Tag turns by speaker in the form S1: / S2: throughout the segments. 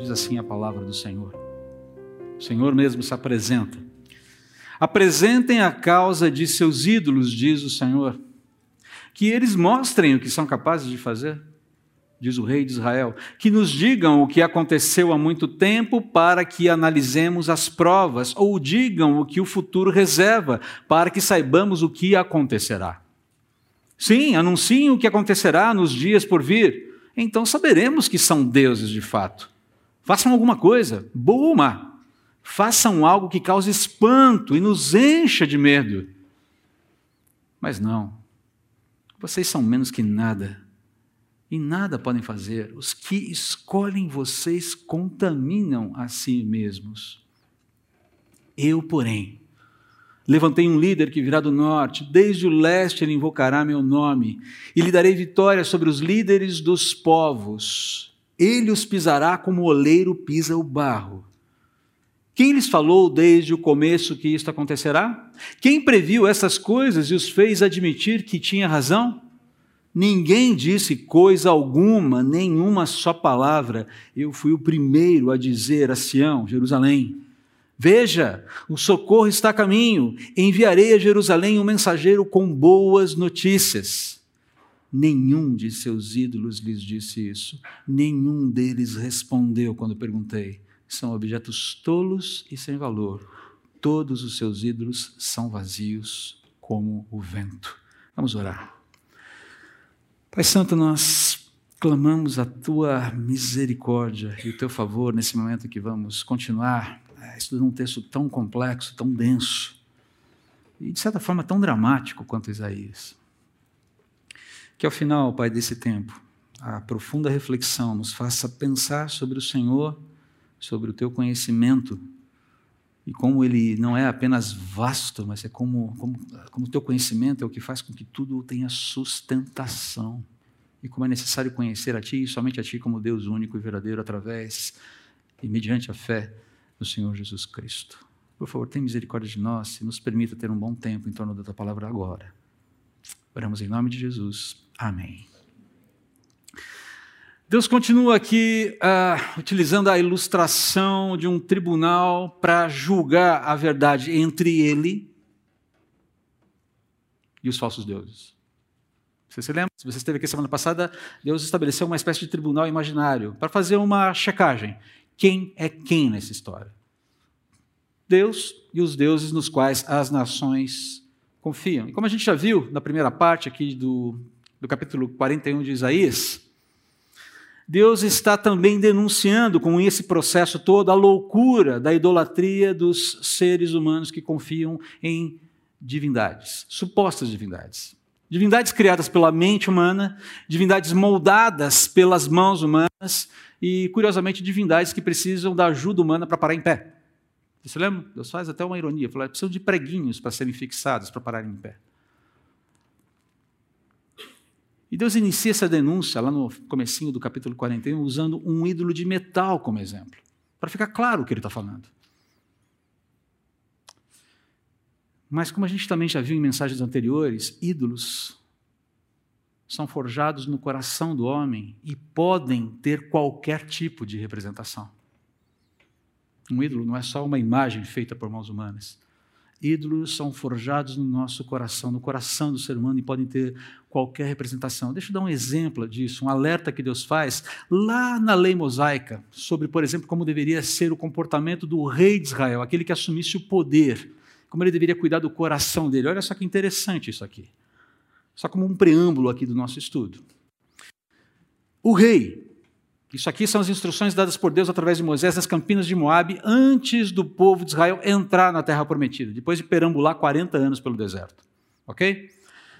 S1: diz assim a palavra do Senhor. O Senhor mesmo se apresenta. Apresentem a causa de seus ídolos, diz o Senhor, que eles mostrem o que são capazes de fazer diz o rei de Israel, que nos digam o que aconteceu há muito tempo para que analisemos as provas, ou digam o que o futuro reserva para que saibamos o que acontecerá. Sim, anunciem o que acontecerá nos dias por vir, então saberemos que são deuses de fato. Façam alguma coisa, boa ou má. Façam algo que cause espanto e nos encha de medo. Mas não, vocês são menos que nada e nada podem fazer. Os que escolhem vocês contaminam a si mesmos. Eu, porém, levantei um líder que virá do norte, desde o leste ele invocará meu nome, e lhe darei vitória sobre os líderes dos povos. Ele os pisará como o oleiro pisa o barro. Quem lhes falou desde o começo que isto acontecerá? Quem previu essas coisas e os fez admitir que tinha razão? Ninguém disse coisa alguma, nenhuma só palavra. Eu fui o primeiro a dizer a Sião, Jerusalém: Veja, o socorro está a caminho. Enviarei a Jerusalém um mensageiro com boas notícias. Nenhum de seus ídolos lhes disse isso. Nenhum deles respondeu quando perguntei. São objetos tolos e sem valor. Todos os seus ídolos são vazios como o vento. Vamos orar. Pai Santo, nós clamamos a tua misericórdia e o teu favor nesse momento que vamos continuar é, estudando um texto tão complexo, tão denso e de certa forma tão dramático quanto Isaías. Que ao final, Pai, desse tempo, a profunda reflexão nos faça pensar sobre o Senhor, sobre o teu conhecimento e como ele não é apenas vasto, mas é como, como, como teu conhecimento é o que faz com que tudo tenha sustentação. E como é necessário conhecer a Ti, e somente a Ti como Deus único e verdadeiro, através e mediante a fé no Senhor Jesus Cristo. Por favor, tenha misericórdia de nós e nos permita ter um bom tempo em torno da Tua palavra agora. Oramos em nome de Jesus. Amém. Deus continua aqui uh, utilizando a ilustração de um tribunal para julgar a verdade entre ele e os falsos deuses. Você se lembra? Se você esteve aqui semana passada, Deus estabeleceu uma espécie de tribunal imaginário para fazer uma checagem. Quem é quem nessa história? Deus e os deuses nos quais as nações confiam. E como a gente já viu na primeira parte aqui do, do capítulo 41 de Isaías, Deus está também denunciando com esse processo todo a loucura da idolatria dos seres humanos que confiam em divindades, supostas divindades. Divindades criadas pela mente humana, divindades moldadas pelas mãos humanas e, curiosamente, divindades que precisam da ajuda humana para parar em pé. Você lembra? Deus faz até uma ironia, fala, precisam de preguinhos para serem fixados para pararem em pé. E Deus inicia essa denúncia lá no comecinho do capítulo 41 usando um ídolo de metal como exemplo, para ficar claro o que ele está falando. Mas como a gente também já viu em mensagens anteriores, ídolos são forjados no coração do homem e podem ter qualquer tipo de representação. Um ídolo não é só uma imagem feita por mãos humanas. Ídolos são forjados no nosso coração, no coração do ser humano e podem ter qualquer representação. Deixa eu dar um exemplo disso, um alerta que Deus faz lá na lei mosaica, sobre, por exemplo, como deveria ser o comportamento do rei de Israel, aquele que assumisse o poder, como ele deveria cuidar do coração dele. Olha só que interessante isso aqui. Só como um preâmbulo aqui do nosso estudo. O rei, isso aqui são as instruções dadas por Deus através de Moisés nas campinas de Moabe, antes do povo de Israel entrar na terra prometida, depois de perambular 40 anos pelo deserto. Ok?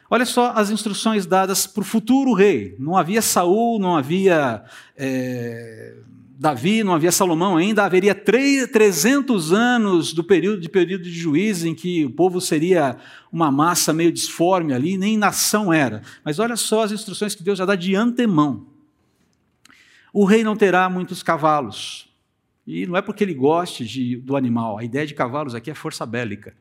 S1: Olha só as instruções dadas para o futuro rei. Não havia Saul, não havia é, Davi, não havia Salomão ainda. Haveria 300 anos do período de período de juízo em que o povo seria uma massa meio disforme ali, nem nação era. Mas olha só as instruções que Deus já dá de antemão. O rei não terá muitos cavalos. E não é porque ele goste de, do animal. A ideia de cavalos aqui é força bélica.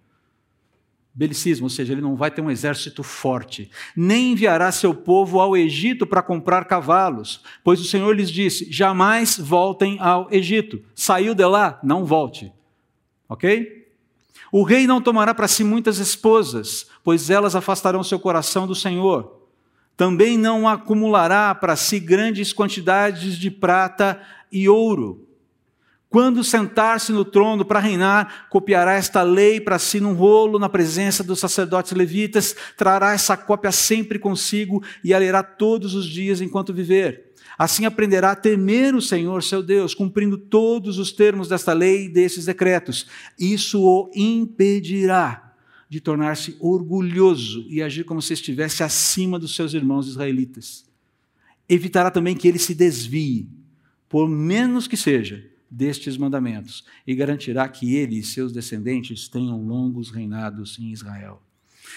S1: Belicismo, ou seja, ele não vai ter um exército forte, nem enviará seu povo ao Egito para comprar cavalos, pois o Senhor lhes disse: jamais voltem ao Egito. Saiu de lá, não volte. Ok? O rei não tomará para si muitas esposas, pois elas afastarão seu coração do Senhor. Também não acumulará para si grandes quantidades de prata e ouro quando sentar-se no trono para reinar, copiará esta lei para si num rolo na presença dos sacerdotes levitas, trará essa cópia sempre consigo e a lerá todos os dias enquanto viver. Assim aprenderá a temer o Senhor seu Deus, cumprindo todos os termos desta lei e desses decretos. Isso o impedirá de tornar-se orgulhoso e agir como se estivesse acima dos seus irmãos israelitas. Evitará também que ele se desvie, por menos que seja destes mandamentos e garantirá que ele e seus descendentes tenham longos reinados em Israel.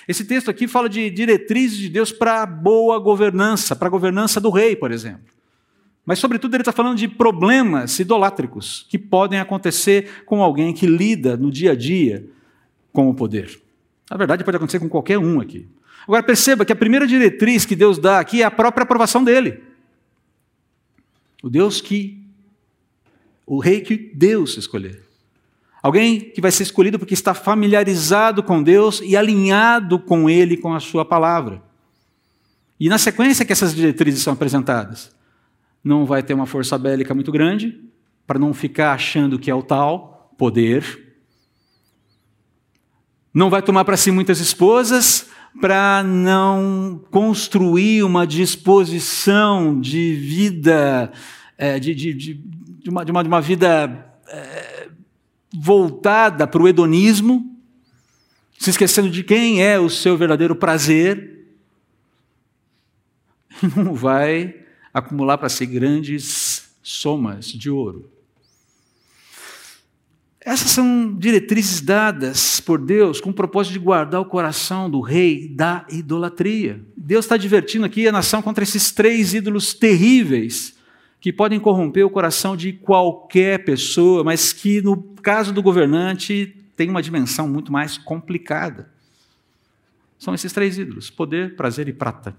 S1: Esse texto aqui fala de diretrizes de Deus para boa governança, para a governança do rei, por exemplo. Mas, sobretudo, ele está falando de problemas idolátricos que podem acontecer com alguém que lida no dia a dia com o poder. Na verdade, pode acontecer com qualquer um aqui. Agora, perceba que a primeira diretriz que Deus dá aqui é a própria aprovação dele. O Deus que o rei que Deus escolher. Alguém que vai ser escolhido porque está familiarizado com Deus e alinhado com Ele, com a Sua palavra. E na sequência que essas diretrizes são apresentadas, não vai ter uma força bélica muito grande, para não ficar achando que é o tal poder. Não vai tomar para si muitas esposas, para não construir uma disposição de vida, é, de, de, de, de uma, de uma, de uma vida é, voltada para o hedonismo, se esquecendo de quem é o seu verdadeiro prazer, não vai acumular para si grandes somas de ouro. Essas são diretrizes dadas por Deus com o propósito de guardar o coração do rei da idolatria. Deus está divertindo aqui a nação contra esses três ídolos terríveis que podem corromper o coração de qualquer pessoa, mas que, no caso do governante, tem uma dimensão muito mais complicada. São esses três ídolos: poder, prazer e prata.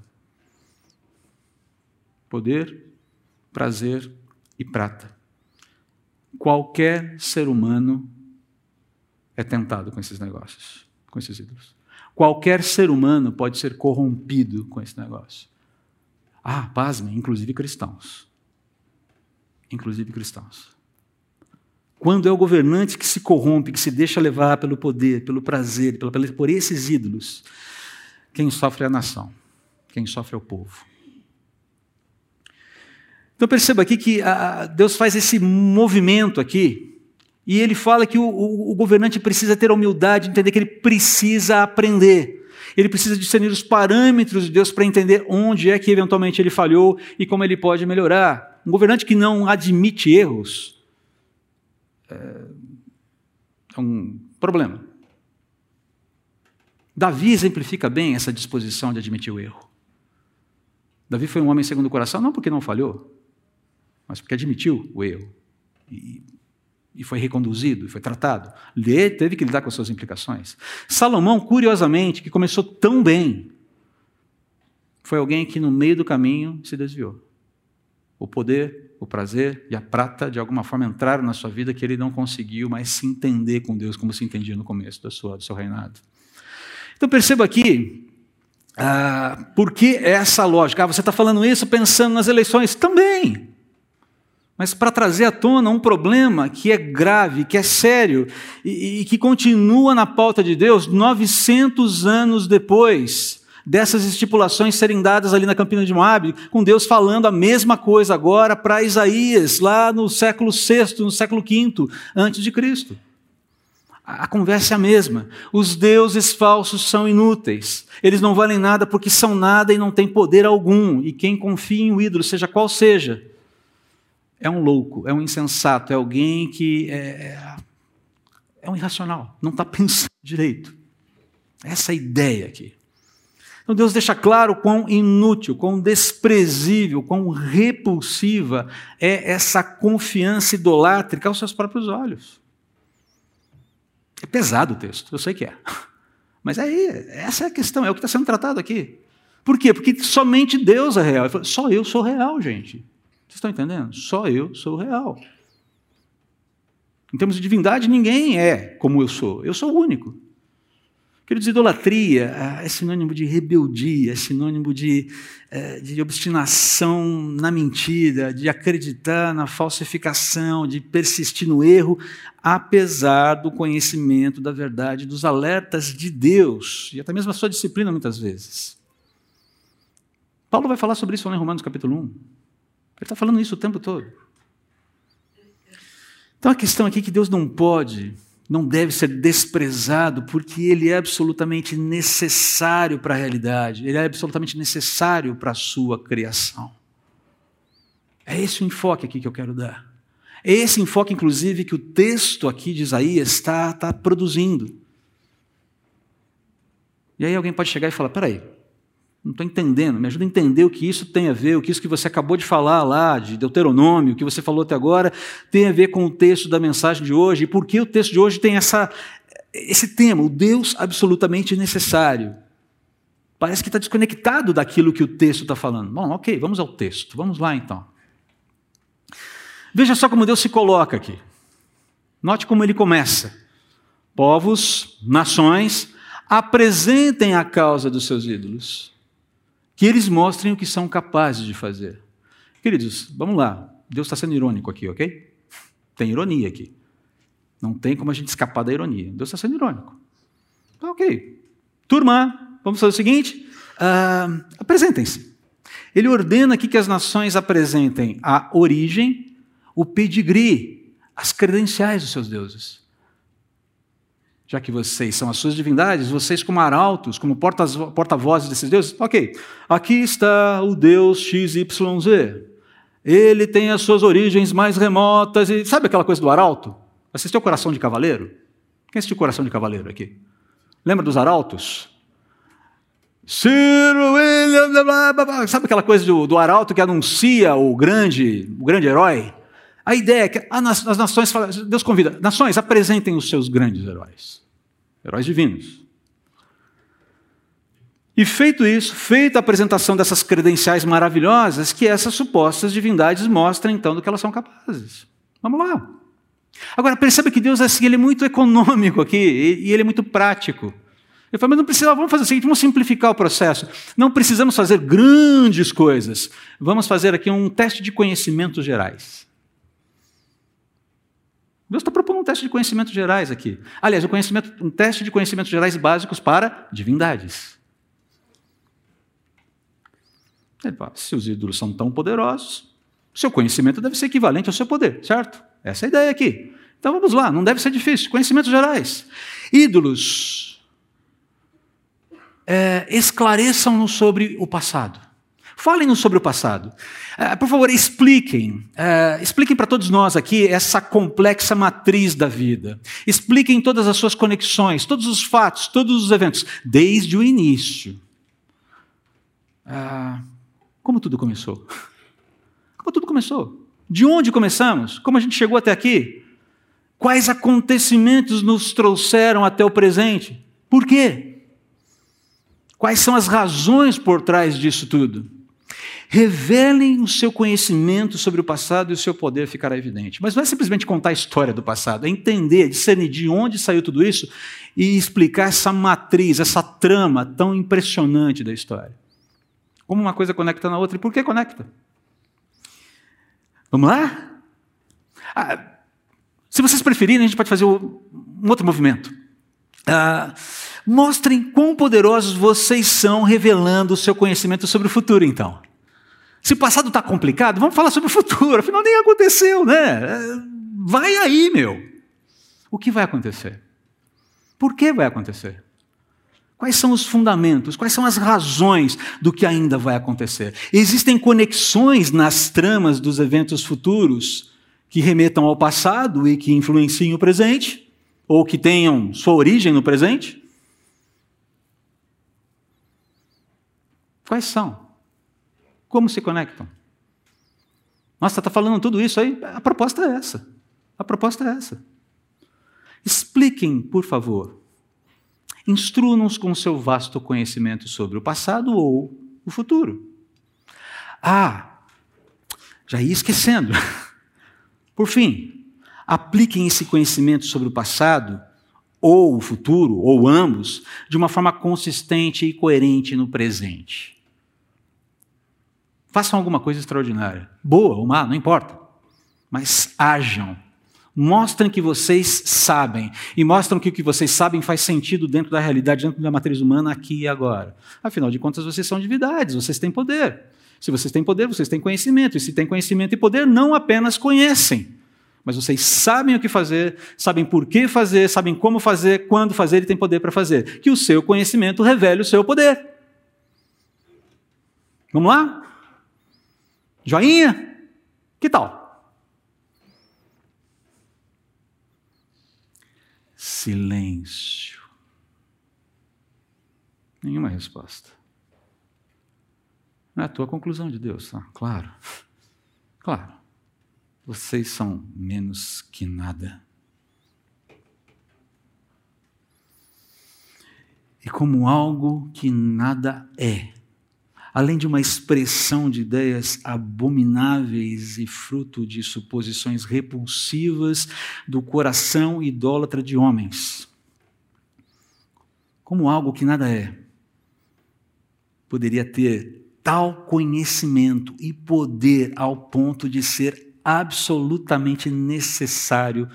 S1: Poder, prazer e prata. Qualquer ser humano é tentado com esses negócios, com esses ídolos. Qualquer ser humano pode ser corrompido com esse negócio. Ah, pasmem, inclusive cristãos inclusive cristãos. Quando é o governante que se corrompe, que se deixa levar pelo poder, pelo prazer, por esses ídolos, quem sofre é a nação, quem sofre é o povo. Então perceba aqui que Deus faz esse movimento aqui, e ele fala que o, o, o governante precisa ter a humildade, entender que ele precisa aprender. Ele precisa discernir os parâmetros de Deus para entender onde é que eventualmente ele falhou e como ele pode melhorar. Um governante que não admite erros é, é um problema. Davi exemplifica bem essa disposição de admitir o erro. Davi foi um homem segundo o coração, não porque não falhou, mas porque admitiu o erro. E, e foi reconduzido, e foi tratado. Ele teve que lidar com as suas implicações. Salomão, curiosamente, que começou tão bem, foi alguém que no meio do caminho se desviou o poder, o prazer e a prata de alguma forma entraram na sua vida que ele não conseguiu mais se entender com Deus como se entendia no começo da sua, do seu reinado. Então perceba aqui, ah, por que essa lógica? Ah, você está falando isso pensando nas eleições? Também. Mas para trazer à tona um problema que é grave, que é sério e, e que continua na pauta de Deus 900 anos depois dessas estipulações serem dadas ali na Campina de Moab, com Deus falando a mesma coisa agora para Isaías, lá no século VI, no século V antes de Cristo. A conversa é a mesma. Os deuses falsos são inúteis. Eles não valem nada porque são nada e não têm poder algum. E quem confia em um ídolo, seja qual seja, é um louco, é um insensato, é alguém que é, é, é um irracional, não está pensando direito. Essa é a ideia aqui. Então Deus deixa claro quão inútil, quão desprezível, quão repulsiva é essa confiança idolátrica aos seus próprios olhos. É pesado o texto, eu sei que é. Mas aí, essa é a questão, é o que está sendo tratado aqui. Por quê? Porque somente Deus é real. Só eu sou real, gente. Vocês estão entendendo? Só eu sou real. Em termos de divindade, ninguém é como eu sou. Eu sou o único. Queridos, idolatria ah, é sinônimo de rebeldia, é sinônimo de, é, de obstinação na mentira, de acreditar na falsificação, de persistir no erro, apesar do conhecimento da verdade, dos alertas de Deus, e até mesmo a sua disciplina muitas vezes. Paulo vai falar sobre isso lá em Romanos capítulo 1. Ele está falando isso o tempo todo. Então a questão aqui é que Deus não pode não deve ser desprezado, porque ele é absolutamente necessário para a realidade, ele é absolutamente necessário para a sua criação. É esse o enfoque aqui que eu quero dar. É esse enfoque, inclusive, que o texto aqui de Isaías está, está produzindo. E aí alguém pode chegar e falar: peraí, não estou entendendo, me ajuda a entender o que isso tem a ver, o que isso que você acabou de falar lá, de Deuteronômio, o que você falou até agora, tem a ver com o texto da mensagem de hoje, e por que o texto de hoje tem essa, esse tema, o Deus absolutamente necessário. Parece que está desconectado daquilo que o texto está falando. Bom, ok, vamos ao texto, vamos lá então. Veja só como Deus se coloca aqui. Note como ele começa. Povos, nações, apresentem a causa dos seus ídolos que eles mostrem o que são capazes de fazer. Queridos, vamos lá. Deus está sendo irônico aqui, ok? Tem ironia aqui. Não tem como a gente escapar da ironia. Deus está sendo irônico. Então, ok. Turma, vamos fazer o seguinte: uh, apresentem-se. Ele ordena aqui que as nações apresentem a origem, o pedigree, as credenciais dos seus deuses já que vocês são as suas divindades, vocês como arautos, como porta-vozes desses deuses, ok, aqui está o Deus XYZ. Ele tem as suas origens mais remotas e sabe aquela coisa do arauto? Assistiu Coração de Cavaleiro? Quem assistiu Coração de Cavaleiro aqui? Lembra dos arautos? Sir William, blá, blá, blá. sabe aquela coisa do, do arauto que anuncia o grande, o grande herói? A ideia é que as nações, Deus convida, nações, apresentem os seus grandes heróis heróis divinos. E feito isso, feita a apresentação dessas credenciais maravilhosas, que essas supostas divindades mostram então do que elas são capazes. Vamos lá. Agora, perceba que Deus assim, ele é muito econômico aqui e ele é muito prático. Ele fala, mas não precisa, vamos fazer o seguinte, vamos simplificar o processo. Não precisamos fazer grandes coisas. Vamos fazer aqui um teste de conhecimentos gerais. Deus está propondo um teste de conhecimentos gerais aqui. Aliás, um, um teste de conhecimentos gerais básicos para divindades. se os ídolos são tão poderosos, seu conhecimento deve ser equivalente ao seu poder, certo? Essa é a ideia aqui. Então vamos lá, não deve ser difícil. Conhecimentos gerais. Ídolos. É, Esclareçam-nos sobre o passado. Falem-nos sobre o passado. Uh, por favor, expliquem. Uh, expliquem para todos nós aqui essa complexa matriz da vida. Expliquem todas as suas conexões, todos os fatos, todos os eventos, desde o início. Uh, como tudo começou? Como tudo começou? De onde começamos? Como a gente chegou até aqui? Quais acontecimentos nos trouxeram até o presente? Por quê? Quais são as razões por trás disso tudo? Revelem o seu conhecimento sobre o passado e o seu poder ficará evidente. Mas não é simplesmente contar a história do passado, é entender, discernir de onde saiu tudo isso e explicar essa matriz, essa trama tão impressionante da história. Como uma coisa conecta na outra e por que conecta? Vamos lá? Ah, se vocês preferirem, a gente pode fazer um outro movimento. Ah, mostrem quão poderosos vocês são revelando o seu conhecimento sobre o futuro, então. Se o passado está complicado, vamos falar sobre o futuro. Afinal, nem aconteceu, né? Vai aí, meu. O que vai acontecer? Por que vai acontecer? Quais são os fundamentos? Quais são as razões do que ainda vai acontecer? Existem conexões nas tramas dos eventos futuros que remetam ao passado e que influenciem o presente? Ou que tenham sua origem no presente? Quais são? Como se conectam? Nossa, está falando tudo isso aí? A proposta é essa. A proposta é essa. Expliquem, por favor. Instrua-nos com seu vasto conhecimento sobre o passado ou o futuro. Ah, já ia esquecendo. Por fim, apliquem esse conhecimento sobre o passado ou o futuro, ou ambos, de uma forma consistente e coerente no presente. Façam alguma coisa extraordinária, boa ou má, não importa, mas ajam. Mostrem que vocês sabem, e mostram que o que vocês sabem faz sentido dentro da realidade, dentro da matriz humana, aqui e agora. Afinal de contas, vocês são divindades, vocês têm poder. Se vocês têm poder, vocês têm conhecimento. E se têm conhecimento e poder, não apenas conhecem, mas vocês sabem o que fazer, sabem por que fazer, sabem como fazer, quando fazer e têm poder para fazer. Que o seu conhecimento revele o seu poder. Vamos lá? Joinha? Que tal? Silêncio. Nenhuma resposta. Não é a tua conclusão de Deus, tá? Claro. Claro. Vocês são menos que nada. E como algo que nada é, além de uma expressão de ideias abomináveis e fruto de suposições repulsivas do coração idólatra de homens. Como algo que nada é, poderia ter tal conhecimento e poder ao ponto de ser absolutamente necessário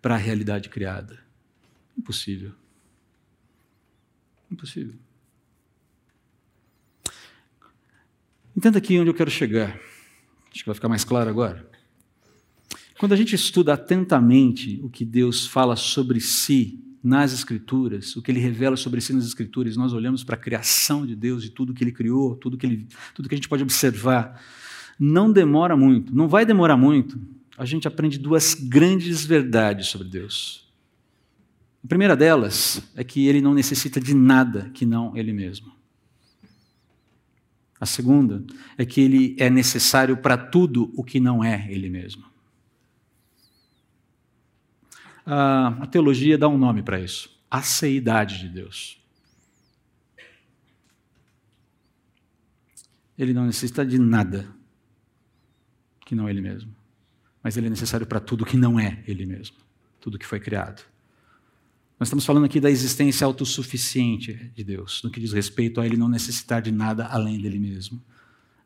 S1: para a realidade criada. Impossível. Impossível. Entenda aqui onde eu quero chegar. Acho que vai ficar mais claro agora. Quando a gente estuda atentamente o que Deus fala sobre si nas Escrituras, o que ele revela sobre si nas Escrituras, nós olhamos para a criação de Deus e tudo que ele criou, tudo que, ele, tudo que a gente pode observar não demora muito, não vai demorar muito, a gente aprende duas grandes verdades sobre Deus. A primeira delas é que ele não necessita de nada que não ele mesmo. A segunda é que ele é necessário para tudo o que não é ele mesmo. A teologia dá um nome para isso: a seidade de Deus. Ele não necessita de nada que não é Ele mesmo. Mas Ele é necessário para tudo que não é Ele mesmo, tudo que foi criado. Nós estamos falando aqui da existência autossuficiente de Deus, no que diz respeito a Ele não necessitar de nada além dele mesmo.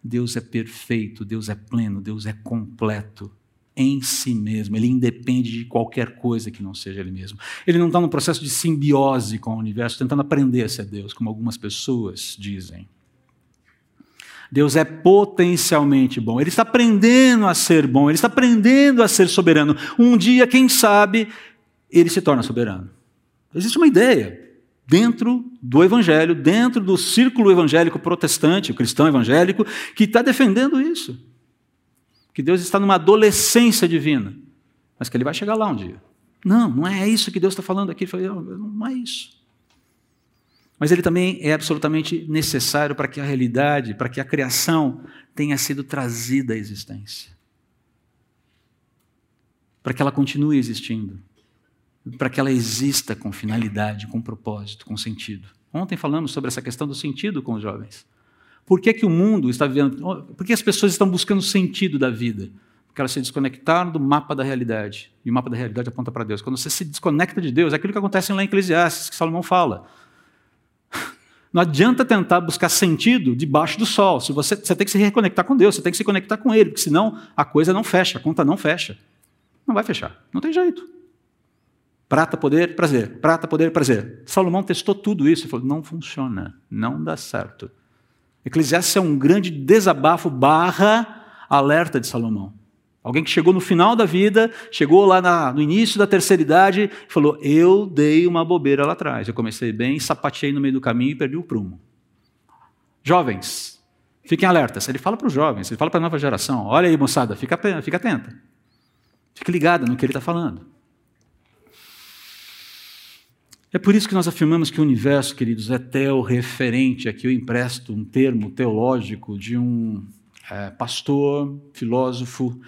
S1: Deus é perfeito, Deus é pleno, Deus é completo em si mesmo. Ele independe de qualquer coisa que não seja Ele mesmo. Ele não está num processo de simbiose com o universo, tentando aprender a ser Deus, como algumas pessoas dizem. Deus é potencialmente bom. Ele está aprendendo a ser bom, ele está aprendendo a ser soberano. Um dia, quem sabe, ele se torna soberano. Existe uma ideia dentro do evangelho, dentro do círculo evangélico protestante, o cristão evangélico, que está defendendo isso. Que Deus está numa adolescência divina, mas que ele vai chegar lá um dia. Não, não é isso que Deus está falando aqui. Não é isso mas ele também é absolutamente necessário para que a realidade, para que a criação tenha sido trazida à existência. Para que ela continue existindo. Para que ela exista com finalidade, com propósito, com sentido. Ontem falamos sobre essa questão do sentido com os jovens. Por que, que o mundo está vivendo. Por que as pessoas estão buscando o sentido da vida? Porque elas se desconectaram do mapa da realidade. E o mapa da realidade aponta para Deus. Quando você se desconecta de Deus, é aquilo que acontece lá em Eclesiastes, que Salomão fala. Não adianta tentar buscar sentido debaixo do sol. Se você, você tem que se reconectar com Deus, você tem que se conectar com Ele, porque senão a coisa não fecha, a conta não fecha. Não vai fechar, não tem jeito. Prata, poder, prazer. Prata, poder, prazer. Salomão testou tudo isso e falou: não funciona, não dá certo. Eclesiastes é um grande desabafo barra alerta de Salomão. Alguém que chegou no final da vida, chegou lá na, no início da terceira idade falou: Eu dei uma bobeira lá atrás. Eu comecei bem, sapateei no meio do caminho e perdi o prumo. Jovens, fiquem alertas. Ele fala para os jovens, ele fala para a nova geração: Olha aí, moçada, fica, fica atenta. Fique ligada no que ele está falando. É por isso que nós afirmamos que o universo, queridos, é teo-referente. Aqui eu empresto um termo teológico de um é, pastor, filósofo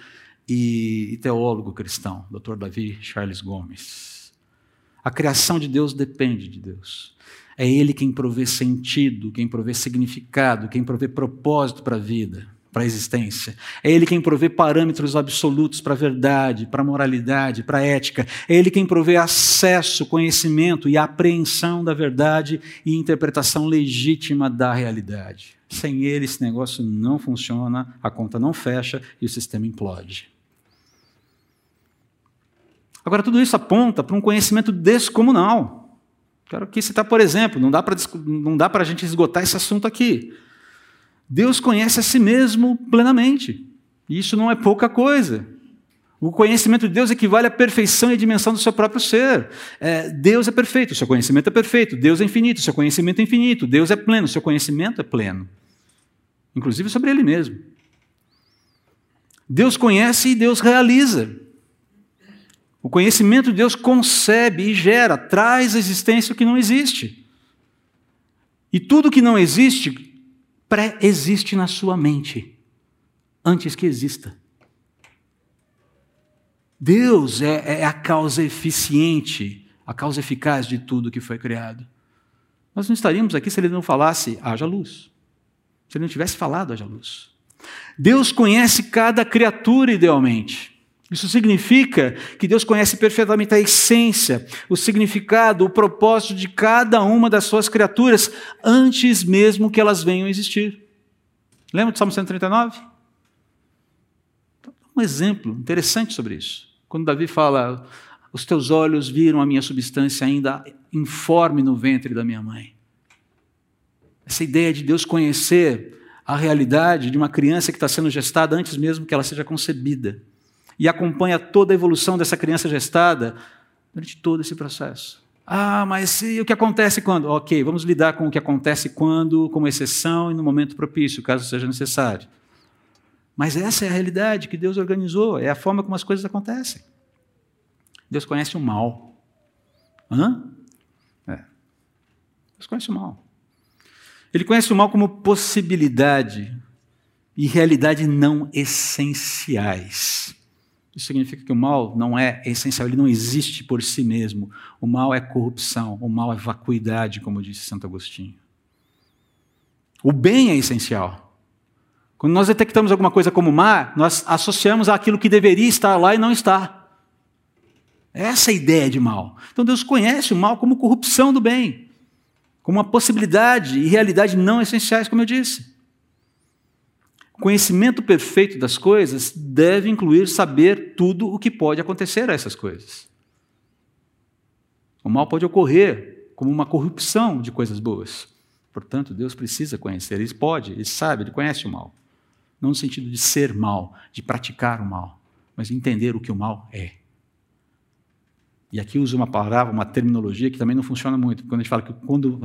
S1: e, teólogo cristão, Dr. Davi Charles Gomes. A criação de Deus depende de Deus. É Ele quem provê sentido, quem provê significado, quem provê propósito para a vida, para a existência. É Ele quem provê parâmetros absolutos para a verdade, para a moralidade, para a ética. É Ele quem provê acesso, conhecimento e apreensão da verdade e interpretação legítima da realidade. Sem Ele, esse negócio não funciona, a conta não fecha e o sistema implode. Agora, tudo isso aponta para um conhecimento descomunal. Quero aqui citar, por exemplo, não dá para a gente esgotar esse assunto aqui. Deus conhece a si mesmo plenamente. E isso não é pouca coisa. O conhecimento de Deus equivale à perfeição e à dimensão do seu próprio ser. É, Deus é perfeito, o seu conhecimento é perfeito. Deus é infinito, o seu conhecimento é infinito. Deus é pleno, o seu conhecimento é pleno. Inclusive sobre Ele mesmo. Deus conhece e Deus realiza. O conhecimento de Deus concebe e gera, traz à existência o que não existe. E tudo que não existe, pré-existe na sua mente, antes que exista. Deus é, é, a causa eficiente, a causa eficaz de tudo que foi criado. Nós não estaríamos aqui se ele não falasse, haja luz. Se ele não tivesse falado, haja luz. Deus conhece cada criatura idealmente. Isso significa que Deus conhece perfeitamente a essência, o significado, o propósito de cada uma das suas criaturas antes mesmo que elas venham a existir. Lembra do Salmo 139? Um exemplo interessante sobre isso. Quando Davi fala: Os teus olhos viram a minha substância ainda informe no ventre da minha mãe. Essa ideia de Deus conhecer a realidade de uma criança que está sendo gestada antes mesmo que ela seja concebida e acompanha toda a evolução dessa criança gestada durante todo esse processo. Ah, mas e o que acontece quando? Ok, vamos lidar com o que acontece quando, como exceção e no momento propício, caso seja necessário. Mas essa é a realidade que Deus organizou, é a forma como as coisas acontecem. Deus conhece o mal. Hã? É. Deus conhece o mal. Ele conhece o mal como possibilidade e realidade não essenciais. Isso significa que o mal não é essencial, ele não existe por si mesmo. O mal é corrupção, o mal é vacuidade, como disse Santo Agostinho. O bem é essencial. Quando nós detectamos alguma coisa como má, nós associamos àquilo que deveria estar lá e não está. Essa é a ideia de mal. Então Deus conhece o mal como corrupção do bem, como uma possibilidade e realidade não essenciais, como eu disse. Conhecimento perfeito das coisas deve incluir saber tudo o que pode acontecer a essas coisas. O mal pode ocorrer como uma corrupção de coisas boas. Portanto, Deus precisa conhecer. Ele pode, ele sabe, ele conhece o mal. Não no sentido de ser mal, de praticar o mal, mas entender o que o mal é. E aqui usa uma palavra, uma terminologia que também não funciona muito. Quando a gente fala que quando,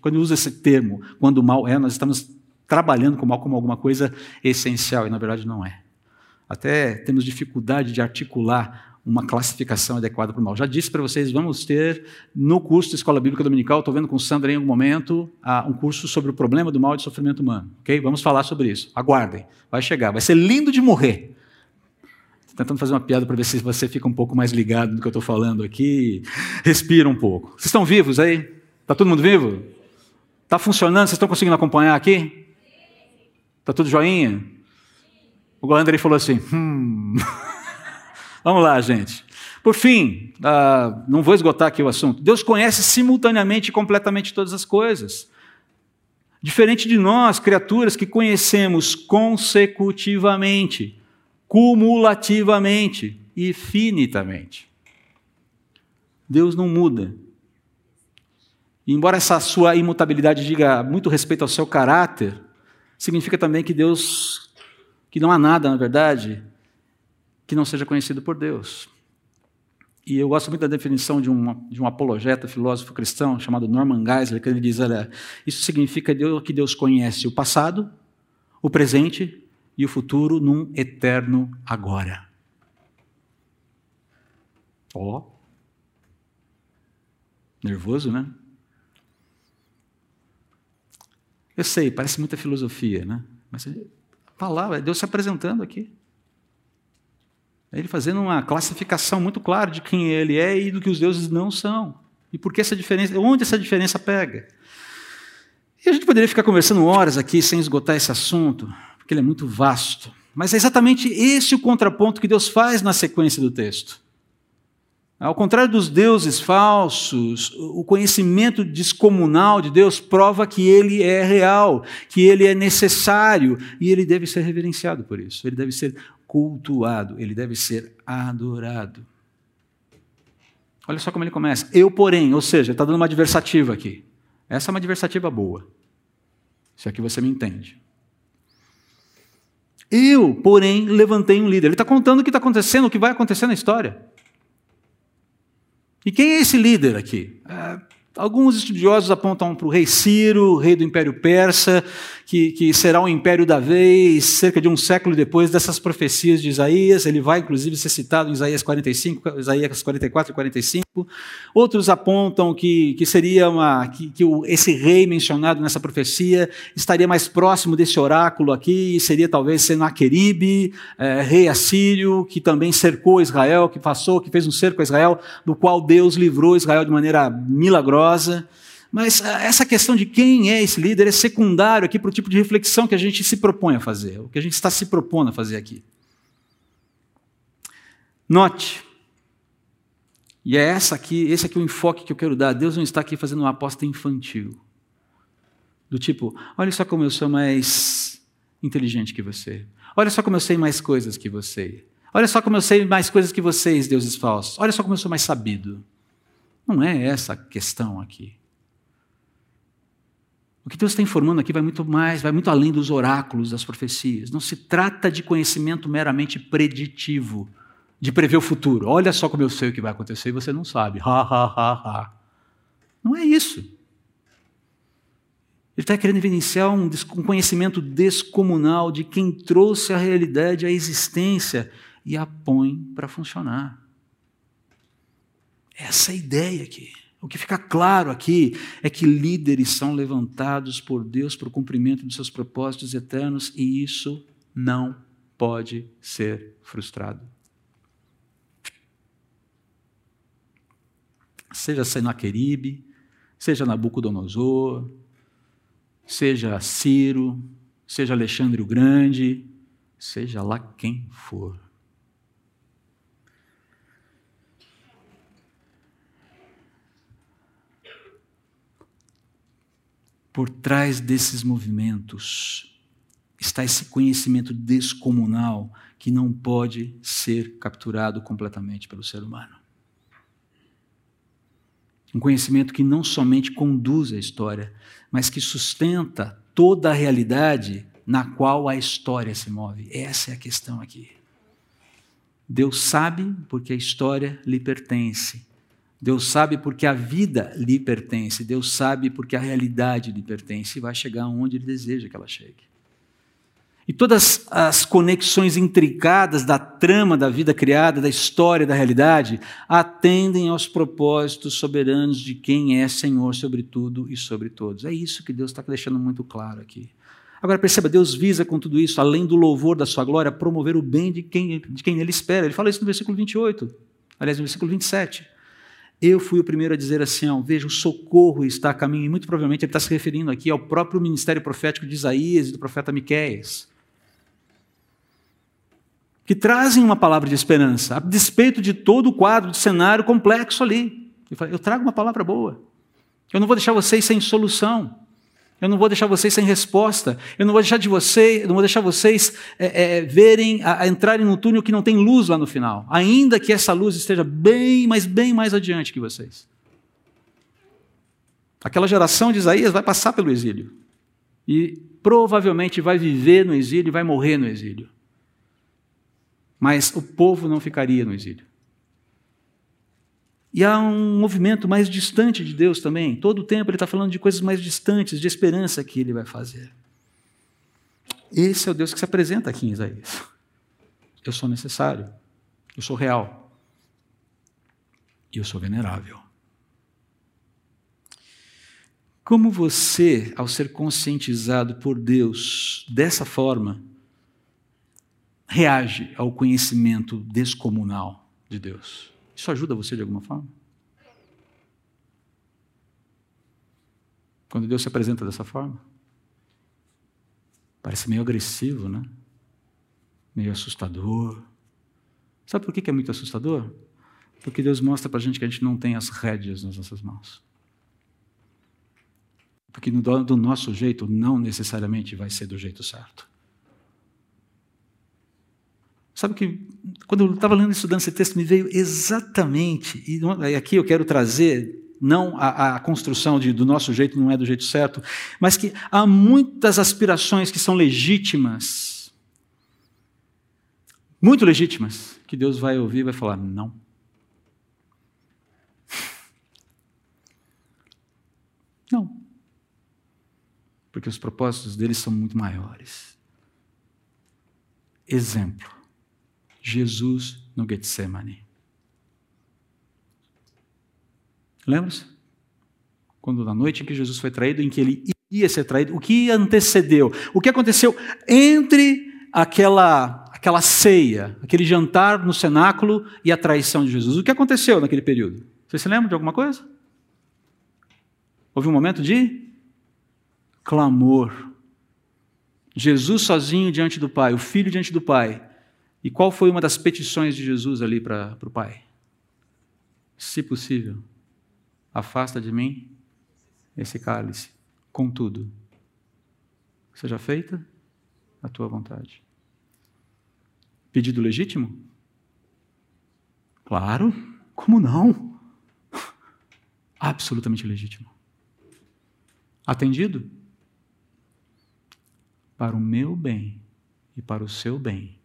S1: quando usa esse termo, quando o mal é, nós estamos trabalhando com o mal como alguma coisa essencial, e na verdade não é. Até temos dificuldade de articular uma classificação adequada para o mal. Já disse para vocês, vamos ter no curso de Escola Bíblica Dominical, estou vendo com o Sandra em algum momento, uh, um curso sobre o problema do mal e do sofrimento humano. Ok? Vamos falar sobre isso. Aguardem, vai chegar, vai ser lindo de morrer. Tentando fazer uma piada para ver se você fica um pouco mais ligado no que eu estou falando aqui. Respira um pouco. Vocês estão vivos aí? Está todo mundo vivo? Está funcionando? Vocês estão conseguindo acompanhar aqui? Tá tudo joinha? O André falou assim: hum. Vamos lá, gente. Por fim, uh, não vou esgotar aqui o assunto. Deus conhece simultaneamente e completamente todas as coisas. Diferente de nós, criaturas que conhecemos consecutivamente, cumulativamente e finitamente. Deus não muda. E embora essa sua imutabilidade diga muito respeito ao seu caráter, significa também que Deus, que não há nada, na verdade, que não seja conhecido por Deus. E eu gosto muito da definição de um, de um apologeta, filósofo cristão, chamado Norman Geisler, que ele diz: olha, isso significa que Deus conhece o passado, o presente e o futuro num eterno agora. Ó. Oh. Nervoso, né? Eu sei, parece muita filosofia, né? Mas a palavra, Deus se apresentando aqui. Ele fazendo uma classificação muito clara de quem ele é e do que os deuses não são. E por que essa diferença? Onde essa diferença pega? E a gente poderia ficar conversando horas aqui sem esgotar esse assunto, porque ele é muito vasto. Mas é exatamente esse o contraponto que Deus faz na sequência do texto. Ao contrário dos deuses falsos, o conhecimento descomunal de Deus prova que ele é real, que ele é necessário e ele deve ser reverenciado por isso. Ele deve ser cultuado, ele deve ser adorado. Olha só como ele começa. Eu, porém, ou seja, está dando uma adversativa aqui. Essa é uma adversativa boa. Se aqui você me entende. Eu, porém, levantei um líder. Ele está contando o que está acontecendo, o que vai acontecer na história. E quem é esse líder aqui? É, alguns estudiosos apontam para o rei Ciro, rei do Império Persa, que, que será o império da vez, cerca de um século depois dessas profecias de Isaías. Ele vai, inclusive, ser citado em Isaías 45, Isaías 44 e 45. Outros apontam que, que seria uma. que, que o, esse rei mencionado nessa profecia estaria mais próximo desse oráculo aqui, seria talvez Senaqueribe, é, rei assírio, que também cercou Israel, que passou, que fez um cerco a Israel, do qual Deus livrou Israel de maneira milagrosa. Mas ah, essa questão de quem é esse líder é secundário aqui para o tipo de reflexão que a gente se propõe a fazer, o que a gente está se propondo a fazer aqui. Note, e é essa aqui, esse aqui é o enfoque que eu quero dar. Deus não está aqui fazendo uma aposta infantil. Do tipo, olha só como eu sou mais inteligente que você. Olha só como eu sei mais coisas que você. Olha só como eu sei mais coisas que vocês, deuses falsos. Olha só como eu sou mais sabido. Não é essa a questão aqui. O que Deus está informando aqui vai muito mais, vai muito além dos oráculos, das profecias. Não se trata de conhecimento meramente preditivo, de prever o futuro. Olha só como eu sei o que vai acontecer e você não sabe. Ha, ha, ha, ha. Não é isso. Ele está querendo evidenciar um, um conhecimento descomunal de quem trouxe a realidade à existência e a põe para funcionar. Essa é a ideia aqui. O que fica claro aqui é que líderes são levantados por Deus para o cumprimento dos seus propósitos eternos e isso não pode ser frustrado. Seja Senaqueribe, seja Nabucodonosor, seja Ciro, seja Alexandre o Grande, seja lá quem for. Por trás desses movimentos está esse conhecimento descomunal que não pode ser capturado completamente pelo ser humano. Um conhecimento que não somente conduz a história, mas que sustenta toda a realidade na qual a história se move. Essa é a questão aqui. Deus sabe porque a história lhe pertence. Deus sabe porque a vida lhe pertence, Deus sabe porque a realidade lhe pertence e vai chegar onde Ele deseja que ela chegue. E todas as conexões intricadas da trama da vida criada, da história, da realidade, atendem aos propósitos soberanos de quem é Senhor sobre tudo e sobre todos. É isso que Deus está deixando muito claro aqui. Agora perceba, Deus visa com tudo isso, além do louvor da sua glória, promover o bem de quem, de quem Ele espera. Ele fala isso no versículo 28, aliás, no versículo 27. Eu fui o primeiro a dizer assim: ó, veja, o socorro está a caminho, e muito provavelmente ele está se referindo aqui ao próprio ministério profético de Isaías e do profeta Miquéias, que trazem uma palavra de esperança, a despeito de todo o quadro de cenário complexo ali. Eu, falei, eu trago uma palavra boa. Eu não vou deixar vocês sem solução. Eu não vou deixar vocês sem resposta. Eu não vou deixar de vocês, não vou deixar vocês é, é, verem, a, a entrarem num túnel que não tem luz lá no final, ainda que essa luz esteja bem, mas bem mais adiante que vocês. Aquela geração de Isaías vai passar pelo exílio e provavelmente vai viver no exílio e vai morrer no exílio. Mas o povo não ficaria no exílio. E há um movimento mais distante de Deus também. Todo o tempo ele está falando de coisas mais distantes, de esperança que ele vai fazer. Esse é o Deus que se apresenta aqui em Isaías. Eu sou necessário, eu sou real, e eu sou venerável. Como você, ao ser conscientizado por Deus dessa forma, reage ao conhecimento descomunal de Deus? Isso ajuda você de alguma forma? Quando Deus se apresenta dessa forma? Parece meio agressivo, né? Meio assustador. Sabe por que é muito assustador? Porque Deus mostra para a gente que a gente não tem as rédeas nas nossas mãos. Porque do nosso jeito não necessariamente vai ser do jeito certo. Sabe que quando eu estava lendo e estudando esse texto, me veio exatamente, e aqui eu quero trazer não a, a construção de, do nosso jeito não é do jeito certo, mas que há muitas aspirações que são legítimas, muito legítimas, que Deus vai ouvir e vai falar: não. Não. Porque os propósitos deles são muito maiores. Exemplo. Jesus no Getsemane. Lembra-se? Quando na noite em que Jesus foi traído, em que ele ia ser traído, o que antecedeu? O que aconteceu entre aquela, aquela ceia, aquele jantar no cenáculo e a traição de Jesus? O que aconteceu naquele período? Você se lembra de alguma coisa? Houve um momento de clamor. Jesus sozinho diante do Pai, o Filho diante do Pai. E qual foi uma das petições de Jesus ali para o Pai? Se possível, afasta de mim esse cálice. Contudo, seja feita a tua vontade. Pedido legítimo? Claro, como não? Absolutamente legítimo. Atendido? Para o meu bem e para o seu bem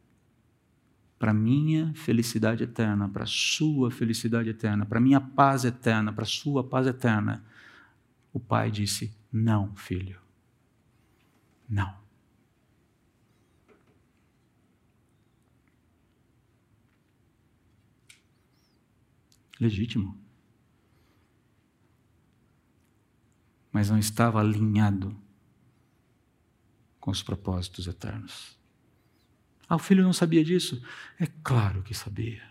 S1: para minha felicidade eterna, para sua felicidade eterna, para minha paz eterna, para sua paz eterna. O pai disse: Não, filho. Não. Legítimo. Mas não estava alinhado com os propósitos eternos. Ah, o filho não sabia disso? É claro que sabia.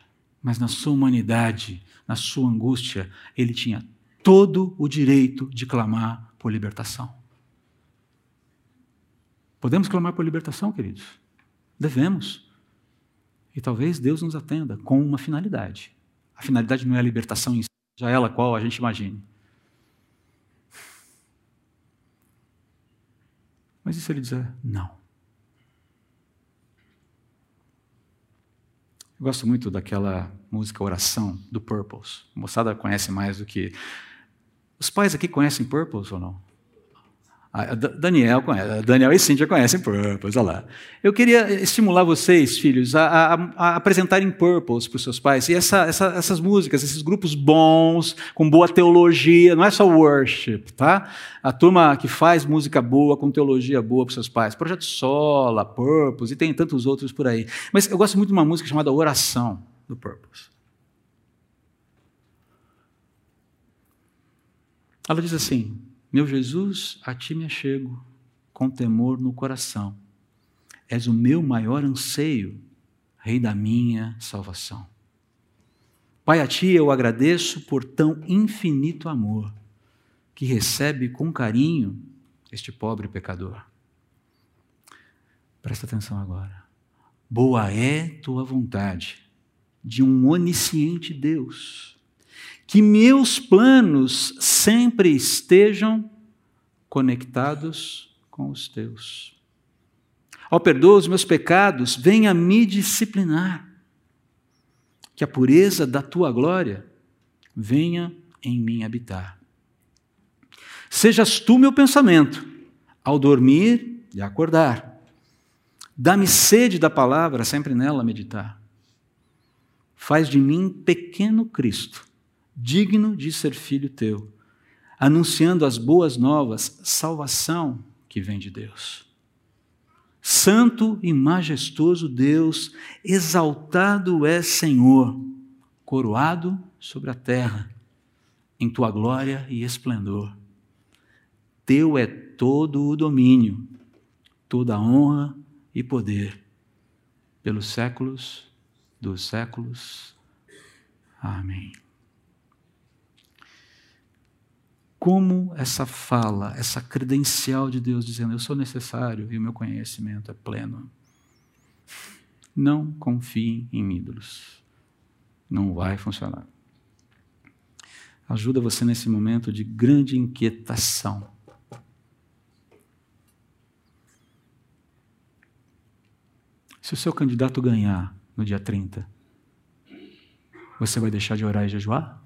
S1: Mas na sua humanidade, na sua angústia, ele tinha todo o direito de clamar por libertação. Podemos clamar por libertação, queridos? Devemos. E talvez Deus nos atenda com uma finalidade. A finalidade não é a libertação em si, já ela qual a gente imagine. Mas e se ele dizer não? Eu gosto muito daquela música Oração, do Purples. A moçada conhece mais do que. Os pais aqui conhecem Purples ou não? Daniel, conhece, Daniel e Cíntia conhecem Purpose, olha lá. Eu queria estimular vocês, filhos, a, a, a apresentarem Purpose para os seus pais. E essa, essa, essas músicas, esses grupos bons, com boa teologia, não é só worship, tá? A turma que faz música boa, com teologia boa para os seus pais. Projeto Sola, Purpose, e tem tantos outros por aí. Mas eu gosto muito de uma música chamada Oração, do Purpose. Ela diz assim: meu Jesus, a ti me achego, com temor no coração. És o meu maior anseio, Rei da minha salvação. Pai, a ti eu agradeço por tão infinito amor, que recebe com carinho este pobre pecador. Presta atenção agora. Boa é tua vontade, de um onisciente Deus que meus planos sempre estejam conectados com os teus. Ao perdoar os meus pecados, venha me disciplinar. Que a pureza da tua glória venha em mim habitar. Sejas tu meu pensamento, ao dormir e acordar. Dá-me sede da palavra, sempre nela meditar. Faz de mim pequeno Cristo, digno de ser filho teu, anunciando as boas novas, salvação que vem de Deus. Santo e majestoso Deus, exaltado é Senhor, coroado sobre a terra, em tua glória e esplendor. Teu é todo o domínio, toda a honra e poder, pelos séculos dos séculos. Amém. Como essa fala, essa credencial de Deus dizendo: Eu sou necessário e o meu conhecimento é pleno. Não confie em ídolos. Não vai funcionar. Ajuda você nesse momento de grande inquietação. Se o seu candidato ganhar no dia 30, você vai deixar de orar e jejuar?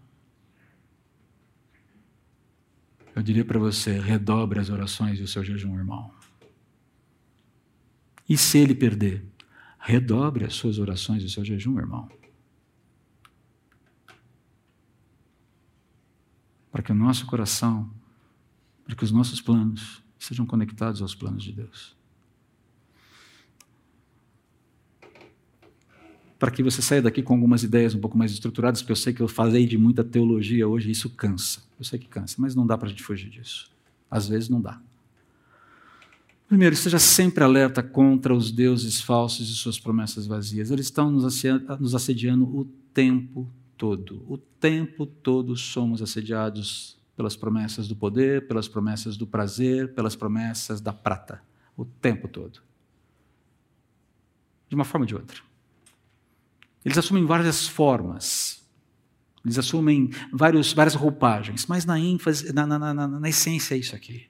S1: Eu diria para você: redobre as orações e o seu jejum, irmão. E se ele perder? Redobre as suas orações e o seu jejum, irmão. Para que o nosso coração, para que os nossos planos sejam conectados aos planos de Deus. Para que você saia daqui com algumas ideias um pouco mais estruturadas, porque eu sei que eu falei de muita teologia hoje e isso cansa. Eu sei que cansa, mas não dá para a gente fugir disso. Às vezes não dá. Primeiro, esteja sempre alerta contra os deuses falsos e suas promessas vazias. Eles estão nos assediando o tempo todo. O tempo todo somos assediados pelas promessas do poder, pelas promessas do prazer, pelas promessas da prata. O tempo todo. De uma forma ou de outra. Eles assumem várias formas. Eles assumem vários, várias roupagens, mas na ênfase, na, na, na, na essência é isso aqui.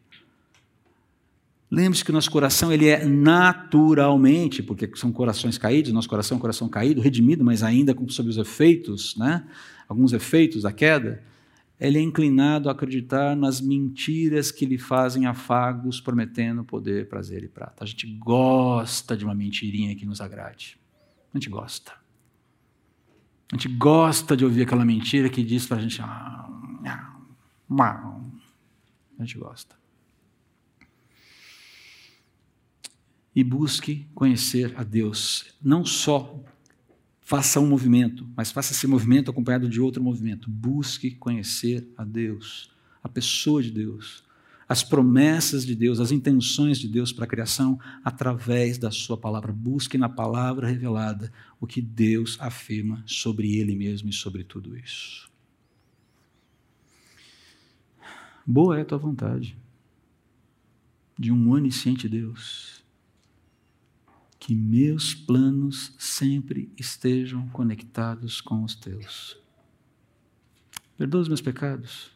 S1: Lembre-se que o nosso coração ele é naturalmente, porque são corações caídos, nosso coração é um coração caído, redimido, mas ainda sob os efeitos, né? alguns efeitos da queda, ele é inclinado a acreditar nas mentiras que lhe fazem afagos, prometendo poder, prazer e prata. A gente gosta de uma mentirinha que nos agrade. A gente gosta. A gente gosta de ouvir aquela mentira que diz para a gente. Ah, a gente gosta. e busque conhecer a Deus. Não só faça um movimento, mas faça esse movimento acompanhado de outro movimento. Busque conhecer a Deus, a pessoa de Deus, as promessas de Deus, as intenções de Deus para a criação através da sua palavra. Busque na palavra revelada o que Deus afirma sobre ele mesmo e sobre tudo isso. Boa é a tua vontade de um onisciente Deus que meus planos sempre estejam conectados com os teus. Perdoa os meus pecados.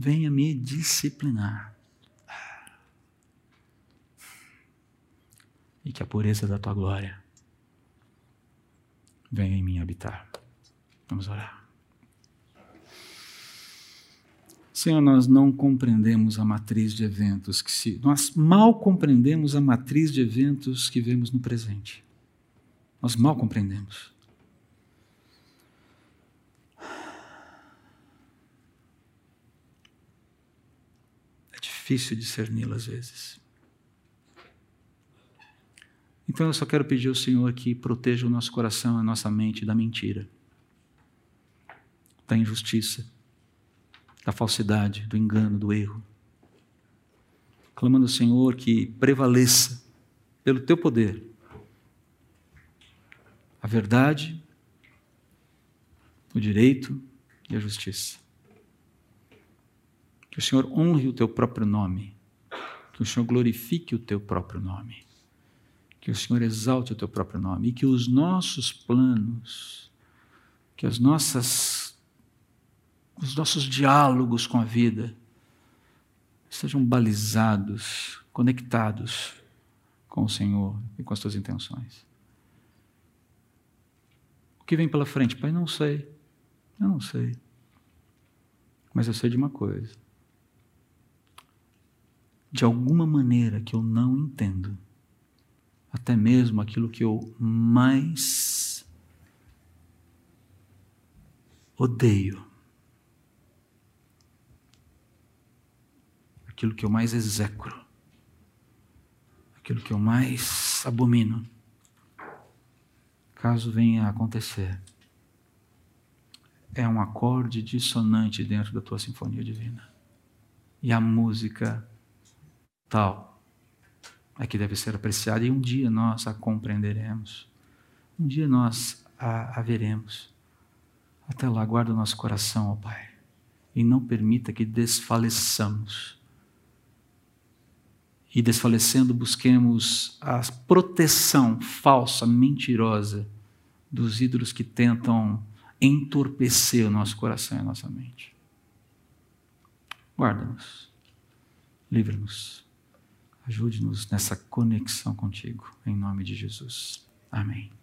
S1: Venha me disciplinar. E que a pureza da tua glória venha em mim habitar. Vamos orar. Senhor, nós não compreendemos a matriz de eventos que se. Nós mal compreendemos a matriz de eventos que vemos no presente. Nós mal compreendemos. É difícil discerni-la às vezes. Então eu só quero pedir ao Senhor que proteja o nosso coração, a nossa mente da mentira, da injustiça da falsidade, do engano, do erro. Clamando ao Senhor que prevaleça pelo teu poder a verdade, o direito e a justiça. O Senhor honre o teu próprio nome, que o Senhor glorifique o teu próprio nome, que o Senhor exalte o teu próprio nome e que os nossos planos, que as nossas os nossos diálogos com a vida sejam balizados, conectados com o Senhor e com as tuas intenções. O que vem pela frente? Pai, não sei. Eu não sei. Mas eu sei de uma coisa. De alguma maneira que eu não entendo, até mesmo aquilo que eu mais odeio, aquilo que eu mais execro, aquilo que eu mais abomino, caso venha a acontecer, é um acorde dissonante dentro da tua sinfonia divina. E a música tal é que deve ser apreciada, e um dia nós a compreenderemos, um dia nós a, a veremos. Até lá, guarda o nosso coração, ó Pai e não permita que desfaleçamos. E desfalecendo, busquemos a proteção falsa, mentirosa dos ídolos que tentam entorpecer o nosso coração e a nossa mente. Guarda-nos, livra-nos, ajude-nos nessa conexão contigo, em nome de Jesus. Amém.